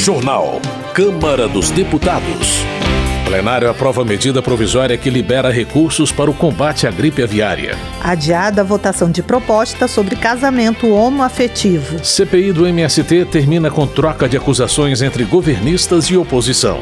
Jornal. Câmara dos Deputados. Plenário aprova medida provisória que libera recursos para o combate à gripe aviária. Adiada a votação de proposta sobre casamento homoafetivo. CPI do MST termina com troca de acusações entre governistas e oposição.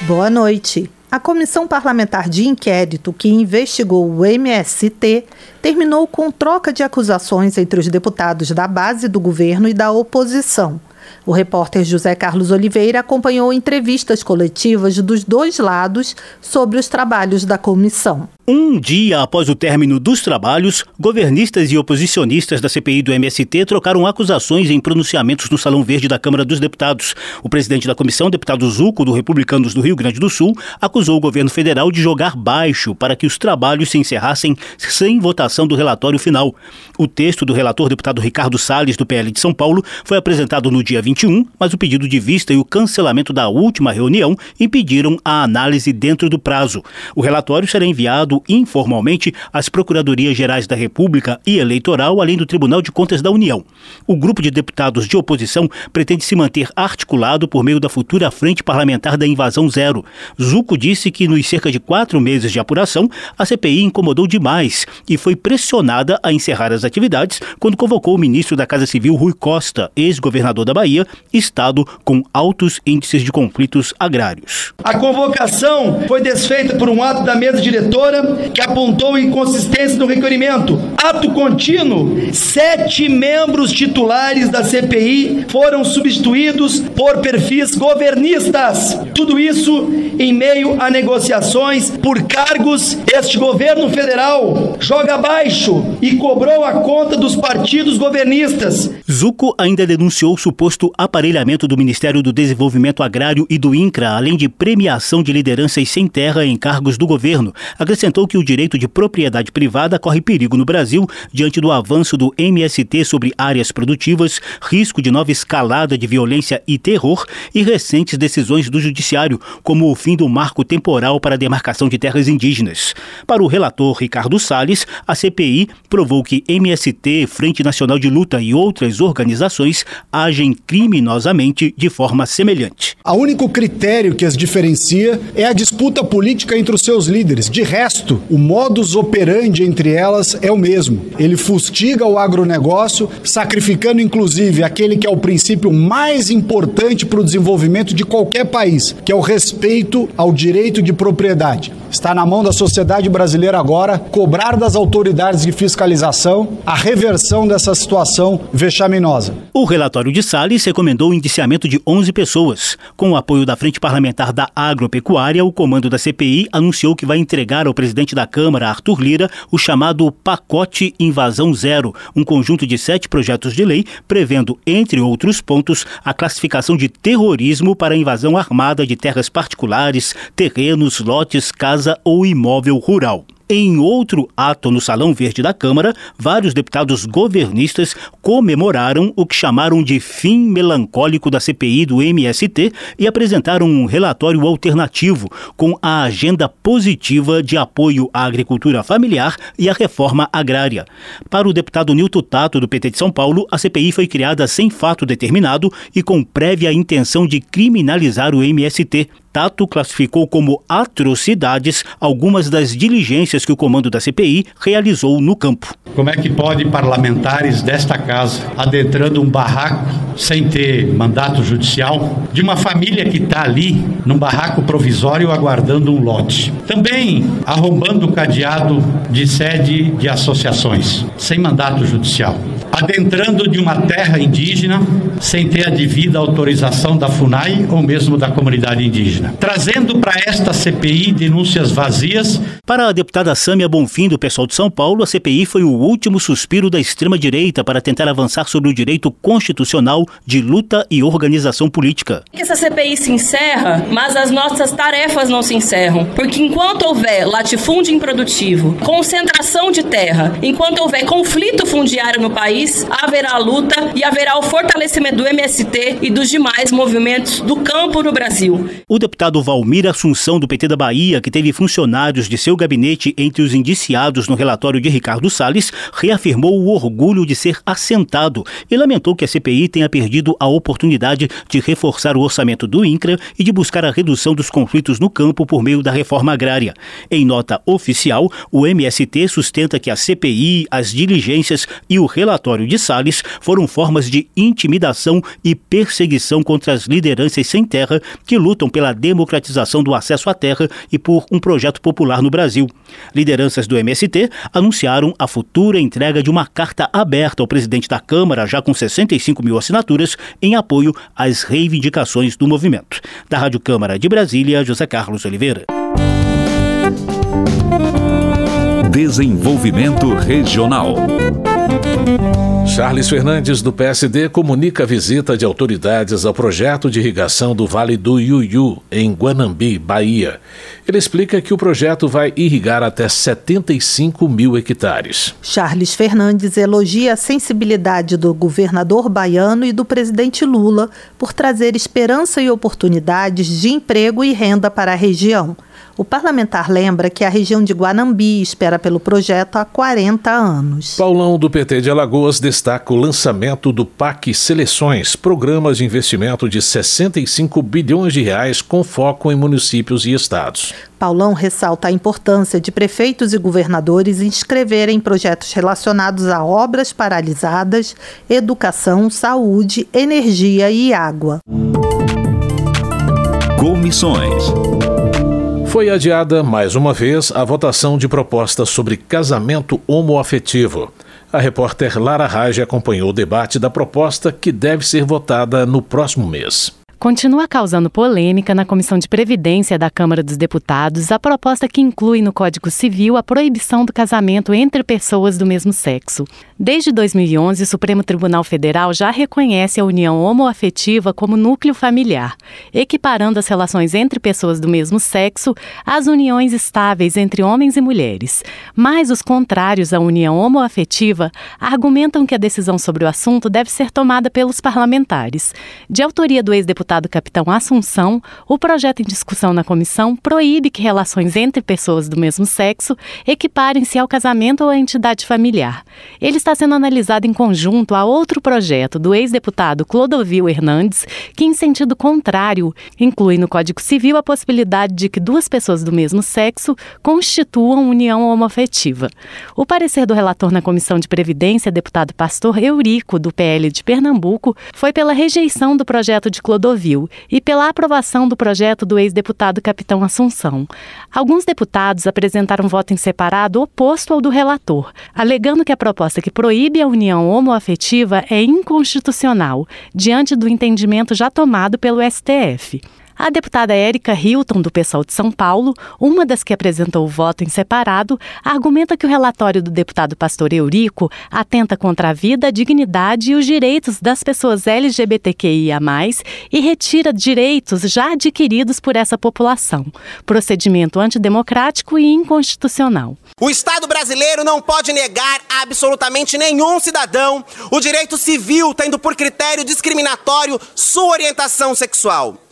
Boa noite. A Comissão Parlamentar de Inquérito que investigou o MST terminou com troca de acusações entre os deputados da base do governo e da oposição. O repórter José Carlos Oliveira acompanhou entrevistas coletivas dos dois lados sobre os trabalhos da comissão. Um dia após o término dos trabalhos, governistas e oposicionistas da CPI do MST trocaram acusações em pronunciamentos no Salão Verde da Câmara dos Deputados. O presidente da comissão, deputado Zuco, do Republicanos do Rio Grande do Sul, acusou o governo federal de jogar baixo para que os trabalhos se encerrassem sem votação do relatório final. O texto do relator, deputado Ricardo Salles, do PL de São Paulo, foi apresentado no dia 21, mas o pedido de vista e o cancelamento da última reunião impediram a análise dentro do prazo. O relatório será enviado informalmente às Procuradorias Gerais da República e Eleitoral, além do Tribunal de Contas da União. O grupo de deputados de oposição pretende se manter articulado por meio da futura Frente Parlamentar da Invasão Zero. Zuco disse que nos cerca de quatro meses de apuração, a CPI incomodou demais e foi pressionada a encerrar as atividades quando convocou o ministro da Casa Civil, Rui Costa, ex-governador da Bahia, estado com altos índices de conflitos agrários. A convocação foi desfeita por um ato da mesa diretora que apontou inconsistência no requerimento. Ato contínuo, sete membros titulares da CPI foram substituídos por perfis governistas. Tudo isso em meio a negociações por cargos. Este governo federal joga abaixo e cobrou a conta dos partidos governistas. Zuco ainda denunciou o suposto aparelhamento do Ministério do Desenvolvimento Agrário e do INCRA, além de premiação de lideranças sem terra em cargos do governo. Acrescentou que o direito de propriedade privada corre perigo no Brasil diante do avanço do MST sobre áreas produtivas, risco de nova escalada de violência e terror e recentes decisões do Judiciário, como o fim do marco temporal para a demarcação de terras indígenas. Para o relator Ricardo Salles, a CPI provou que MST, Frente Nacional de Luta e outras organizações agem criminosamente de forma semelhante. O único critério que as diferencia é a disputa política entre os seus líderes. De resto, resto, o modus operandi entre elas é o mesmo. Ele fustiga o agronegócio, sacrificando inclusive aquele que é o princípio mais importante para o desenvolvimento de qualquer país, que é o respeito ao direito de propriedade. Está na mão da sociedade brasileira agora cobrar das autoridades de fiscalização a reversão dessa situação vexaminosa. O relatório de Salles recomendou o indiciamento de 11 pessoas. Com o apoio da Frente Parlamentar da Agropecuária, o comando da CPI anunciou que vai entregar ao presidente da Câmara, Arthur Lira, o chamado Pacote Invasão Zero, um conjunto de sete projetos de lei prevendo, entre outros pontos, a classificação de terrorismo para invasão armada de terras particulares, terrenos, lotes, casa ou imóvel rural. Em outro ato no Salão Verde da Câmara, vários deputados governistas comemoraram o que chamaram de fim melancólico da CPI do MST e apresentaram um relatório alternativo com a agenda positiva de apoio à agricultura familiar e à reforma agrária. Para o deputado Nilton Tato, do PT de São Paulo, a CPI foi criada sem fato determinado e com prévia intenção de criminalizar o MST. Tato classificou como atrocidades algumas das diligências que o comando da CPI realizou no campo. Como é que pode parlamentares desta casa adentrando um barraco sem ter mandato judicial de uma família que está ali num barraco provisório aguardando um lote? Também arrombando o cadeado de sede de associações sem mandato judicial adentrando de uma terra indígena sem ter a devida autorização da FUNAI ou mesmo da comunidade indígena. Trazendo para esta CPI denúncias vazias. Para a deputada Sâmia Bonfim, do pessoal de São Paulo, a CPI foi o último suspiro da extrema-direita para tentar avançar sobre o direito constitucional de luta e organização política. Essa CPI se encerra, mas as nossas tarefas não se encerram, porque enquanto houver latifúndio improdutivo, concentração de terra, enquanto houver conflito fundiário no país, haverá luta e haverá o fortalecimento do MST e dos demais movimentos do campo no Brasil. O deputado Valmir Assunção, do PT da Bahia, que teve funcionários de seu gabinete entre os indiciados no relatório de Ricardo Salles, reafirmou o orgulho de ser assentado e lamentou que a CPI tenha perdido a oportunidade de reforçar o orçamento do INCRA e de buscar a redução dos conflitos no campo por meio da reforma agrária. Em nota oficial, o MST sustenta que a CPI, as diligências e o relatório de Salles foram formas de intimidação e perseguição contra as lideranças sem terra que lutam pela democratização do acesso à terra e por um projeto popular no Brasil. Lideranças do MST anunciaram a futura entrega de uma carta aberta ao presidente da Câmara, já com 65 mil assinaturas, em apoio às reivindicações do movimento. Da Rádio Câmara de Brasília, José Carlos Oliveira. Desenvolvimento Regional. Charles Fernandes, do PSD, comunica a visita de autoridades ao projeto de irrigação do Vale do Iuiú, em Guanambi, Bahia. Ele explica que o projeto vai irrigar até 75 mil hectares. Charles Fernandes elogia a sensibilidade do governador baiano e do presidente Lula por trazer esperança e oportunidades de emprego e renda para a região. O parlamentar lembra que a região de Guanambi espera pelo projeto há 40 anos. Paulão, do PT de Alagoas, destaca o lançamento do PAC Seleções, programas de investimento de 65 bilhões de reais com foco em municípios e estados. Paulão ressalta a importância de prefeitos e governadores inscreverem projetos relacionados a obras paralisadas, educação, saúde, energia e água. Comissões. Foi adiada mais uma vez a votação de propostas sobre casamento homoafetivo. A repórter Lara Rage acompanhou o debate da proposta que deve ser votada no próximo mês. Continua causando polêmica na Comissão de Previdência da Câmara dos Deputados a proposta que inclui no Código Civil a proibição do casamento entre pessoas do mesmo sexo. Desde 2011, o Supremo Tribunal Federal já reconhece a união homoafetiva como núcleo familiar, equiparando as relações entre pessoas do mesmo sexo às uniões estáveis entre homens e mulheres. Mas os contrários à união homoafetiva argumentam que a decisão sobre o assunto deve ser tomada pelos parlamentares. De autoria do ex-deputado deputado capitão Assunção, o projeto em discussão na comissão proíbe que relações entre pessoas do mesmo sexo equiparem-se ao casamento ou à entidade familiar. Ele está sendo analisado em conjunto a outro projeto do ex-deputado Clodovil Hernandes, que, em sentido contrário, inclui no Código Civil a possibilidade de que duas pessoas do mesmo sexo constituam união homoafetiva. O parecer do relator na Comissão de Previdência, deputado Pastor Eurico, do PL de Pernambuco, foi pela rejeição do projeto de Clodovil E pela aprovação do projeto do ex-deputado Capitão Assunção. Alguns deputados apresentaram voto em separado oposto ao do relator, alegando que a proposta que proíbe a união homoafetiva é inconstitucional, diante do entendimento já tomado pelo STF. A deputada Érica Hilton, do PSOL de São Paulo, uma das que apresentou o voto em separado, argumenta que o relatório do deputado Pastor Eurico atenta contra a vida, a dignidade e os direitos das pessoas LGBTQIA, e retira direitos já adquiridos por essa população. Procedimento antidemocrático e inconstitucional. O Estado brasileiro não pode negar a absolutamente nenhum cidadão o direito civil, tendo por critério discriminatório sua orientação sexual.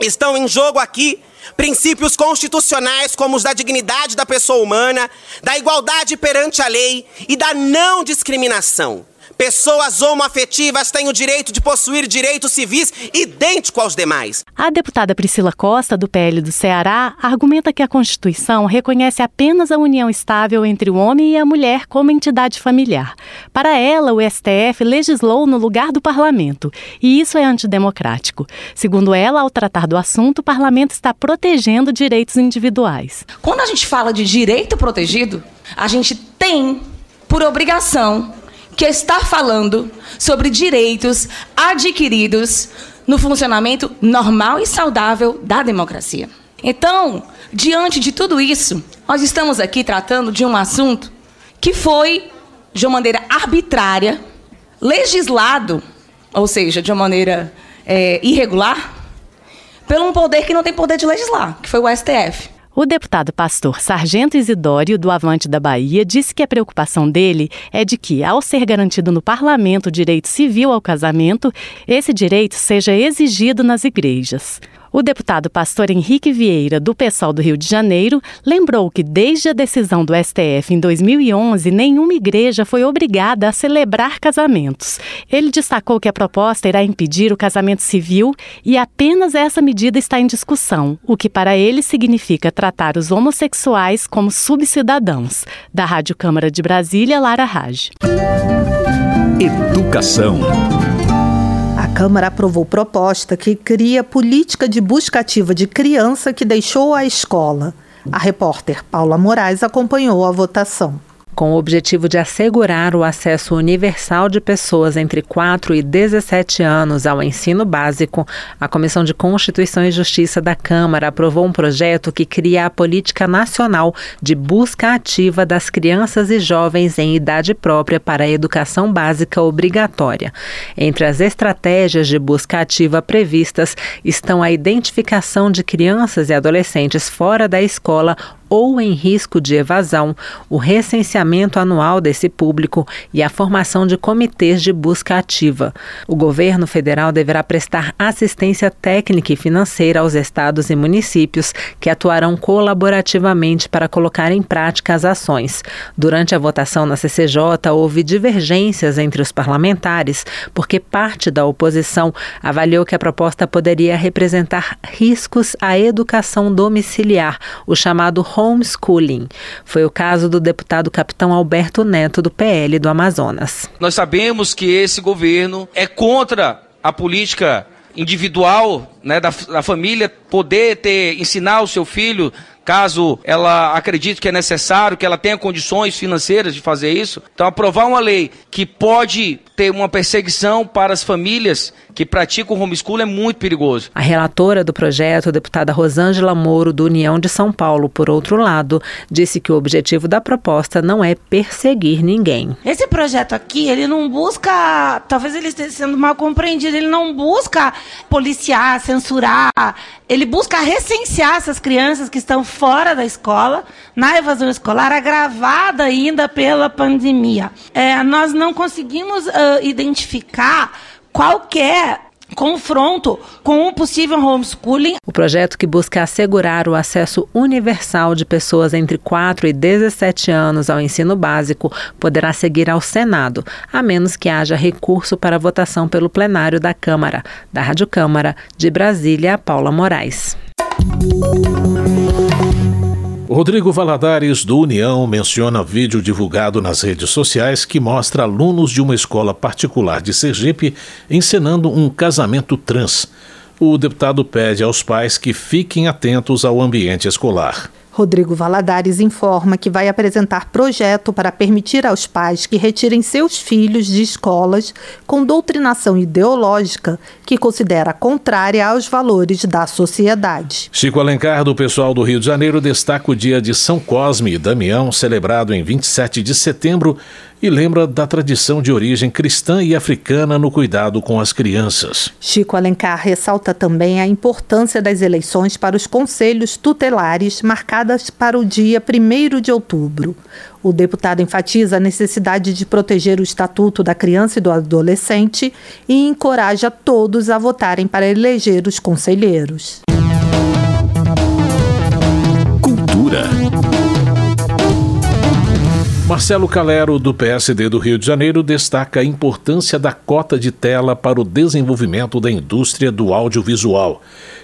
Estão em jogo aqui princípios constitucionais como os da dignidade da pessoa humana, da igualdade perante a lei e da não discriminação. Pessoas homoafetivas têm o direito de possuir direitos civis idênticos aos demais. A deputada Priscila Costa, do PL do Ceará, argumenta que a Constituição reconhece apenas a união estável entre o homem e a mulher como entidade familiar. Para ela, o STF legislou no lugar do parlamento, e isso é antidemocrático. Segundo ela, ao tratar do assunto, o parlamento está protegendo direitos individuais. Quando a gente fala de direito protegido, a gente tem por obrigação que está falando sobre direitos adquiridos no funcionamento normal e saudável da democracia. Então, diante de tudo isso, nós estamos aqui tratando de um assunto que foi, de uma maneira arbitrária, legislado ou seja, de uma maneira é, irregular, pelo um poder que não tem poder de legislar, que foi o STF. O deputado pastor Sargento Isidório, do Avante da Bahia, disse que a preocupação dele é de que, ao ser garantido no parlamento o direito civil ao casamento, esse direito seja exigido nas igrejas. O deputado pastor Henrique Vieira, do PSOL do Rio de Janeiro, lembrou que desde a decisão do STF em 2011, nenhuma igreja foi obrigada a celebrar casamentos. Ele destacou que a proposta irá impedir o casamento civil e apenas essa medida está em discussão, o que para ele significa tratar os homossexuais como subcidadãos. Da Rádio Câmara de Brasília, Lara Raj. Educação. Câmara aprovou proposta que cria política de busca ativa de criança que deixou a escola. A repórter Paula Moraes acompanhou a votação com o objetivo de assegurar o acesso universal de pessoas entre 4 e 17 anos ao ensino básico, a Comissão de Constituição e Justiça da Câmara aprovou um projeto que cria a Política Nacional de Busca Ativa das Crianças e Jovens em Idade Própria para a Educação Básica Obrigatória. Entre as estratégias de busca ativa previstas estão a identificação de crianças e adolescentes fora da escola ou em risco de evasão, o recenseamento anual desse público e a formação de comitês de busca ativa. O governo federal deverá prestar assistência técnica e financeira aos estados e municípios que atuarão colaborativamente para colocar em prática as ações. Durante a votação na CCJ, houve divergências entre os parlamentares, porque parte da oposição avaliou que a proposta poderia representar riscos à educação domiciliar, o chamado homeschooling. Foi o caso do deputado capitão Alberto Neto, do PL do Amazonas. Nós sabemos que esse governo é contra a política individual né, da, da família poder ter ensinar o seu filho caso ela acredite que é necessário, que ela tenha condições financeiras de fazer isso. Então, aprovar uma lei que pode ter uma perseguição para as famílias que praticam o homeschool é muito perigoso. A relatora do projeto, a deputada Rosângela Moro, do União de São Paulo, por outro lado, disse que o objetivo da proposta não é perseguir ninguém. Esse projeto aqui, ele não busca, talvez ele esteja sendo mal compreendido, ele não busca policiar, censurar, ele busca recensear essas crianças que estão fora da escola, na evasão escolar, agravada ainda pela pandemia. É, nós não conseguimos uh, identificar qualquer confronto com um possível homeschooling. O projeto que busca assegurar o acesso universal de pessoas entre 4 e 17 anos ao ensino básico poderá seguir ao Senado, a menos que haja recurso para votação pelo plenário da Câmara. Da Rádio Câmara, de Brasília, Paula Moraes. Rodrigo Valadares, do União, menciona vídeo divulgado nas redes sociais que mostra alunos de uma escola particular de Sergipe encenando um casamento trans. O deputado pede aos pais que fiquem atentos ao ambiente escolar. Rodrigo Valadares informa que vai apresentar projeto para permitir aos pais que retirem seus filhos de escolas com doutrinação ideológica que considera contrária aos valores da sociedade. Chico Alencar, do pessoal do Rio de Janeiro, destaca o dia de São Cosme e Damião, celebrado em 27 de setembro, e lembra da tradição de origem cristã e africana no cuidado com as crianças. Chico Alencar ressalta também a importância das eleições para os conselhos tutelares marcadas para o dia 1 de outubro. O deputado enfatiza a necessidade de proteger o estatuto da criança e do adolescente e encoraja todos a votarem para eleger os conselheiros. Marcelo Calero, do PSD do Rio de Janeiro, destaca a importância da cota de tela para o desenvolvimento da indústria do audiovisual.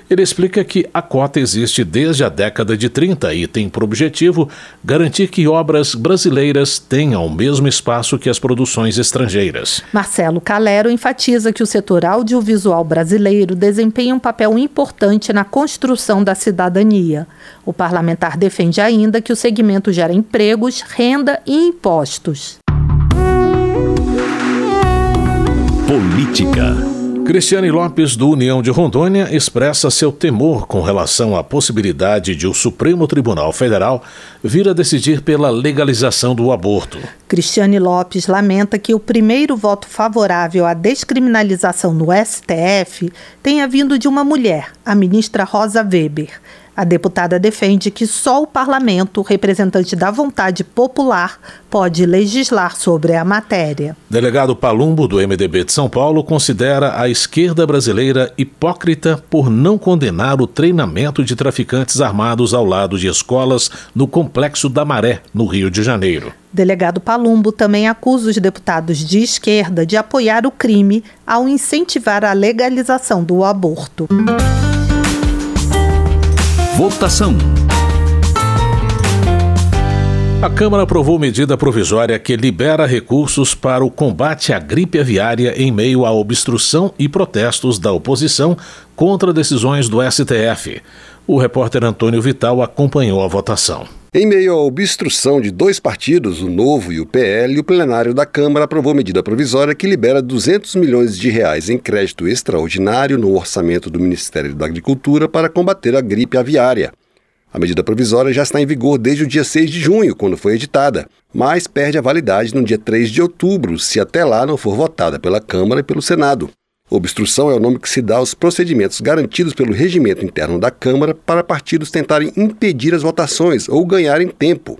Ele explica que a cota existe desde a década de 30 e tem por objetivo garantir que obras brasileiras tenham o mesmo espaço que as produções estrangeiras. Marcelo Calero enfatiza que o setor audiovisual brasileiro desempenha um papel importante na construção da cidadania. O parlamentar defende ainda que o segmento gera empregos, renda e impostos. Política. Cristiane Lopes, do União de Rondônia, expressa seu temor com relação à possibilidade de o Supremo Tribunal Federal vir a decidir pela legalização do aborto. Cristiane Lopes lamenta que o primeiro voto favorável à descriminalização no STF tenha vindo de uma mulher, a ministra Rosa Weber. A deputada defende que só o parlamento, representante da vontade popular, pode legislar sobre a matéria. Delegado Palumbo, do MDB de São Paulo, considera a esquerda brasileira hipócrita por não condenar o treinamento de traficantes armados ao lado de escolas no Complexo da Maré, no Rio de Janeiro. Delegado Palumbo também acusa os deputados de esquerda de apoiar o crime ao incentivar a legalização do aborto. Votação. A Câmara aprovou medida provisória que libera recursos para o combate à gripe aviária em meio à obstrução e protestos da oposição contra decisões do STF. O repórter Antônio Vital acompanhou a votação. Em meio à obstrução de dois partidos, o Novo e o PL, o plenário da Câmara aprovou medida provisória que libera 200 milhões de reais em crédito extraordinário no orçamento do Ministério da Agricultura para combater a gripe aviária. A medida provisória já está em vigor desde o dia 6 de junho, quando foi editada, mas perde a validade no dia 3 de outubro, se até lá não for votada pela Câmara e pelo Senado. Obstrução é o nome que se dá aos procedimentos garantidos pelo regimento interno da Câmara para partidos tentarem impedir as votações ou ganharem tempo.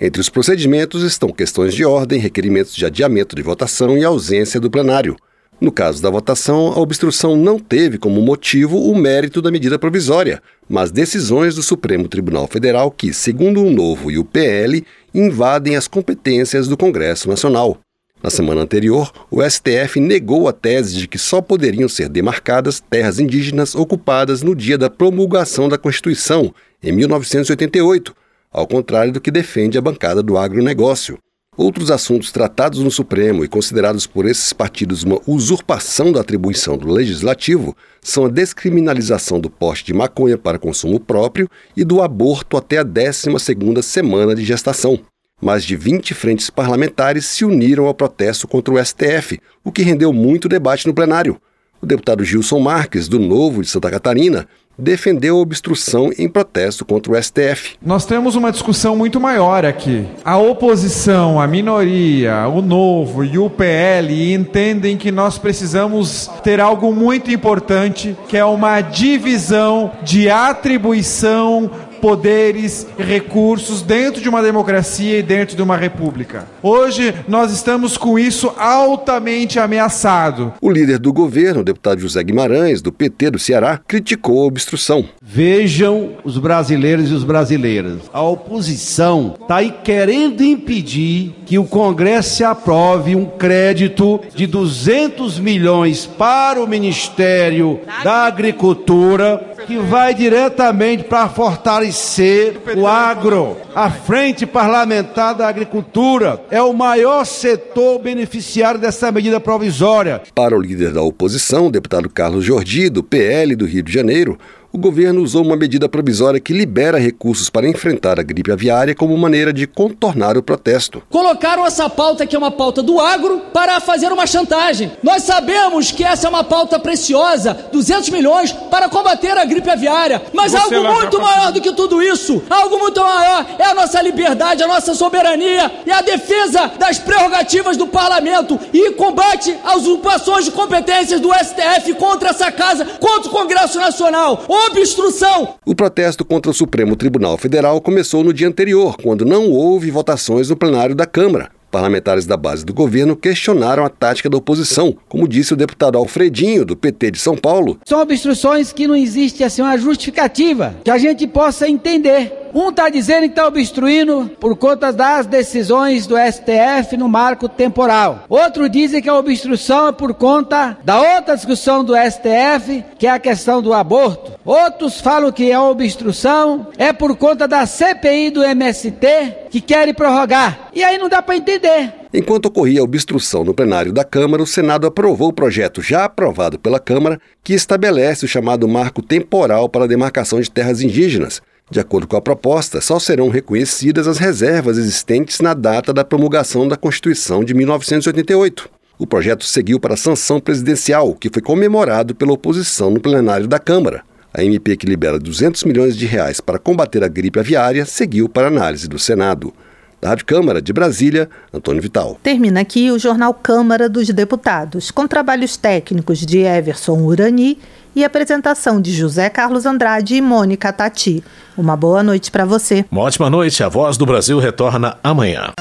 Entre os procedimentos estão questões de ordem, requerimentos de adiamento de votação e ausência do plenário. No caso da votação, a obstrução não teve como motivo o mérito da medida provisória, mas decisões do Supremo Tribunal Federal que, segundo o Novo e o PL, invadem as competências do Congresso Nacional. Na semana anterior, o STF negou a tese de que só poderiam ser demarcadas terras indígenas ocupadas no dia da promulgação da Constituição, em 1988, ao contrário do que defende a bancada do agronegócio. Outros assuntos tratados no Supremo e considerados por esses partidos uma usurpação da atribuição do legislativo são a descriminalização do porte de maconha para consumo próprio e do aborto até a 12ª semana de gestação. Mais de 20 frentes parlamentares se uniram ao protesto contra o STF, o que rendeu muito debate no plenário. O deputado Gilson Marques, do Novo de Santa Catarina, defendeu a obstrução em protesto contra o STF. Nós temos uma discussão muito maior aqui. A oposição, a minoria, o Novo e o PL entendem que nós precisamos ter algo muito importante, que é uma divisão de atribuição poderes e recursos dentro de uma democracia e dentro de uma república. Hoje nós estamos com isso altamente ameaçado. O líder do governo, o deputado José Guimarães, do PT do Ceará, criticou a obstrução. Vejam os brasileiros e os brasileiras. A oposição está aí querendo impedir que o Congresso aprove um crédito de 200 milhões para o Ministério da Agricultura que vai diretamente para fortalecer o agro. A Frente Parlamentar da Agricultura é o maior setor beneficiário dessa medida provisória. Para o líder da oposição, deputado Carlos Jordi, do PL do Rio de Janeiro, o governo usou uma medida provisória que libera recursos para enfrentar a gripe aviária como maneira de contornar o protesto. Colocaram essa pauta, que é uma pauta do agro, para fazer uma chantagem. Nós sabemos que essa é uma pauta preciosa, 200 milhões, para combater a gripe aviária. Mas Você algo muito maior do que tudo isso, algo muito maior é a nossa liberdade, a nossa soberania e a defesa das prerrogativas do parlamento e combate às usurpações de competências do STF contra essa casa, contra o Congresso Nacional obstrução. O protesto contra o Supremo Tribunal Federal começou no dia anterior, quando não houve votações no plenário da Câmara. Parlamentares da base do governo questionaram a tática da oposição, como disse o deputado Alfredinho, do PT de São Paulo. São obstruções que não existe assim uma justificativa que a gente possa entender. Um está dizendo que está obstruindo por conta das decisões do STF no marco temporal. Outro dizem que a obstrução é por conta da outra discussão do STF, que é a questão do aborto. Outros falam que a obstrução é por conta da CPI do MST, que querem prorrogar. E aí não dá para entender. Enquanto ocorria a obstrução no plenário da Câmara, o Senado aprovou o projeto já aprovado pela Câmara que estabelece o chamado marco temporal para a demarcação de terras indígenas. De acordo com a proposta, só serão reconhecidas as reservas existentes na data da promulgação da Constituição de 1988. O projeto seguiu para a sanção presidencial, que foi comemorado pela oposição no plenário da Câmara. A MP que libera 200 milhões de reais para combater a gripe aviária seguiu para análise do Senado. Da Rádio Câmara de Brasília, Antônio Vital. Termina aqui o jornal Câmara dos Deputados, com trabalhos técnicos de Everson Urani e apresentação de José Carlos Andrade e Mônica Tati. Uma boa noite para você. Uma ótima noite. A Voz do Brasil retorna amanhã.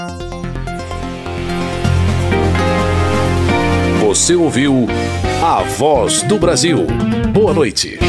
Você ouviu A Voz do Brasil. Boa noite.